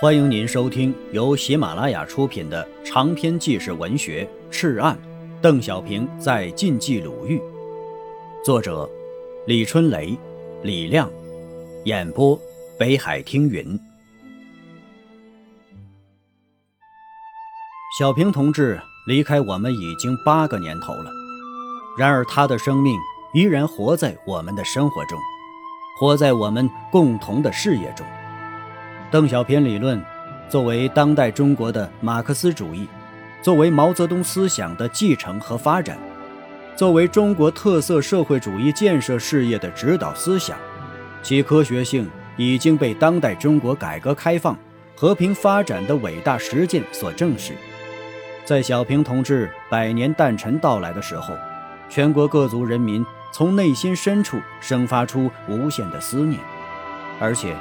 欢迎您收听由喜马拉雅出品的长篇纪实文学《赤案》，邓小平在晋冀鲁豫。作者：李春雷、李亮。演播：北海听云。小平同志离开我们已经八个年头了，然而他的生命依然活在我们的生活中，活在我们共同的事业中。邓小平理论，作为当代中国的马克思主义，作为毛泽东思想的继承和发展，作为中国特色社会主义建设事业的指导思想，其科学性已经被当代中国改革开放、和平发展的伟大实践所证实。在小平同志百年诞辰到来的时候，全国各族人民从内心深处生发出无限的思念，而且。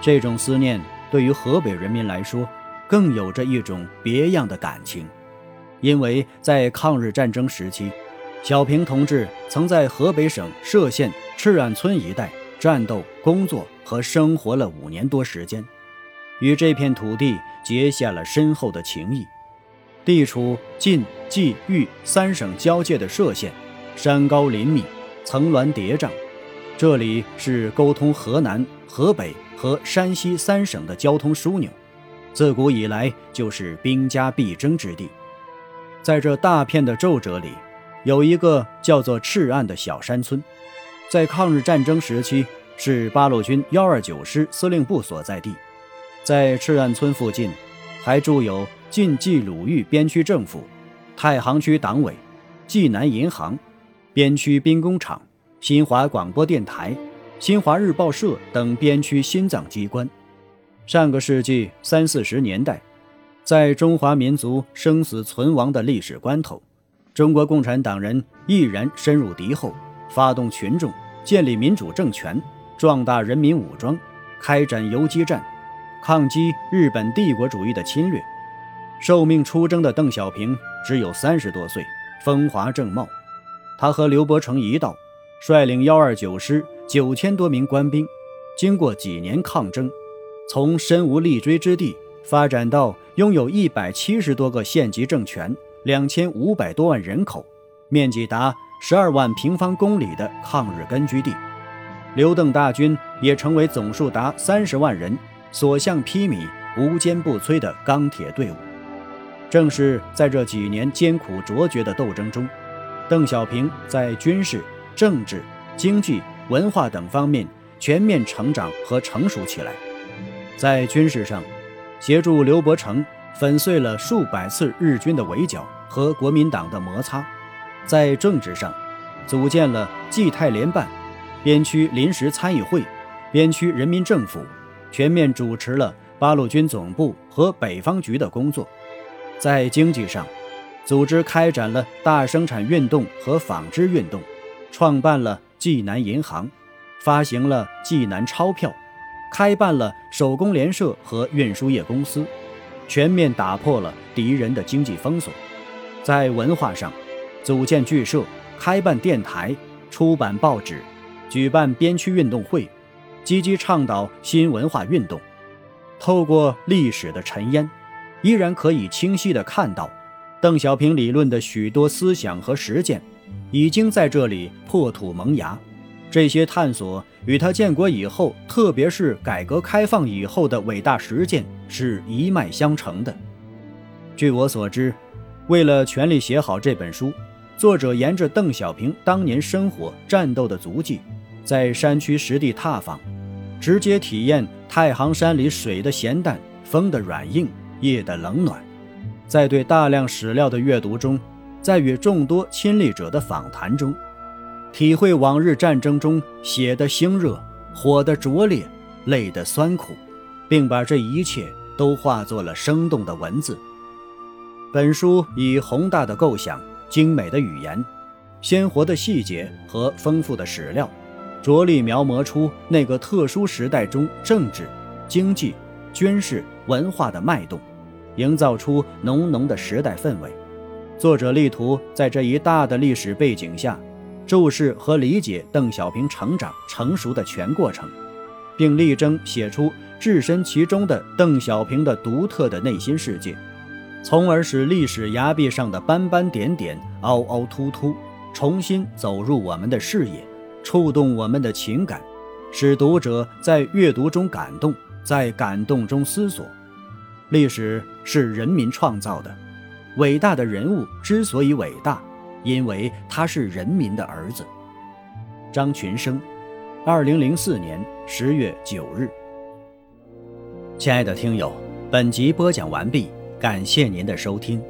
这种思念对于河北人民来说，更有着一种别样的感情，因为在抗日战争时期，小平同志曾在河北省涉县赤岸村一带战斗、工作和生活了五年多时间，与这片土地结下了深厚的情谊。地处晋、冀、豫三省交界的涉县，山高林密，层峦叠嶂，这里是沟通河南、河北。和山西三省的交通枢纽，自古以来就是兵家必争之地。在这大片的皱褶里，有一个叫做赤岸的小山村，在抗日战争时期是八路军幺二九师司令部所在地。在赤岸村附近，还住有晋冀鲁豫边区政府、太行区党委、冀南银行、边区兵工厂、新华广播电台。新华日报社等边区心脏机关。上个世纪三四十年代，在中华民族生死存亡的历史关头，中国共产党人毅然深入敌后，发动群众，建立民主政权，壮大人民武装，开展游击战，抗击日本帝国主义的侵略。受命出征的邓小平只有三十多岁，风华正茂。他和刘伯承一道，率领幺二九师。九千多名官兵，经过几年抗争，从身无立锥之地发展到拥有一百七十多个县级政权、两千五百多万人口、面积达十二万平方公里的抗日根据地。刘邓大军也成为总数达三十万人、所向披靡、无坚不摧的钢铁队伍。正是在这几年艰苦卓绝的斗争中，邓小平在军事、政治、经济。文化等方面全面成长和成熟起来，在军事上，协助刘伯承粉碎了数百次日军的围剿和国民党的摩擦；在政治上，组建了冀泰联办、边区临时参议会、边区人民政府，全面主持了八路军总部和北方局的工作；在经济上，组织开展了大生产运动和纺织运动，创办了。济南银行发行了济南钞票，开办了手工联社和运输业公司，全面打破了敌人的经济封锁。在文化上，组建剧社，开办电台，出版报纸，举办边区运动会，积极倡导新文化运动。透过历史的尘烟，依然可以清晰地看到邓小平理论的许多思想和实践。已经在这里破土萌芽，这些探索与他建国以后，特别是改革开放以后的伟大实践是一脉相承的。据我所知，为了全力写好这本书，作者沿着邓小平当年生活战斗的足迹，在山区实地踏访，直接体验太行山里水的咸淡、风的软硬、夜的冷暖，在对大量史料的阅读中。在与众多亲历者的访谈中，体会往日战争中血的腥热、火的灼烈、泪的酸苦，并把这一切都化作了生动的文字。本书以宏大的构想、精美的语言、鲜活的细节和丰富的史料，着力描摹出那个特殊时代中政治、经济、军事、文化的脉动，营造出浓浓的时代氛围。作者力图在这一大的历史背景下，注视和理解邓小平成长成熟的全过程，并力争写出置身其中的邓小平的独特的内心世界，从而使历史崖壁上的斑斑点点、凹凹凸凸重新走入我们的视野，触动我们的情感，使读者在阅读中感动，在感动中思索。历史是人民创造的，伟大的人物之所以伟大，因为他是人民的儿子。张群生，二零零四年十月九日。亲爱的听友，本集播讲完毕，感谢您的收听。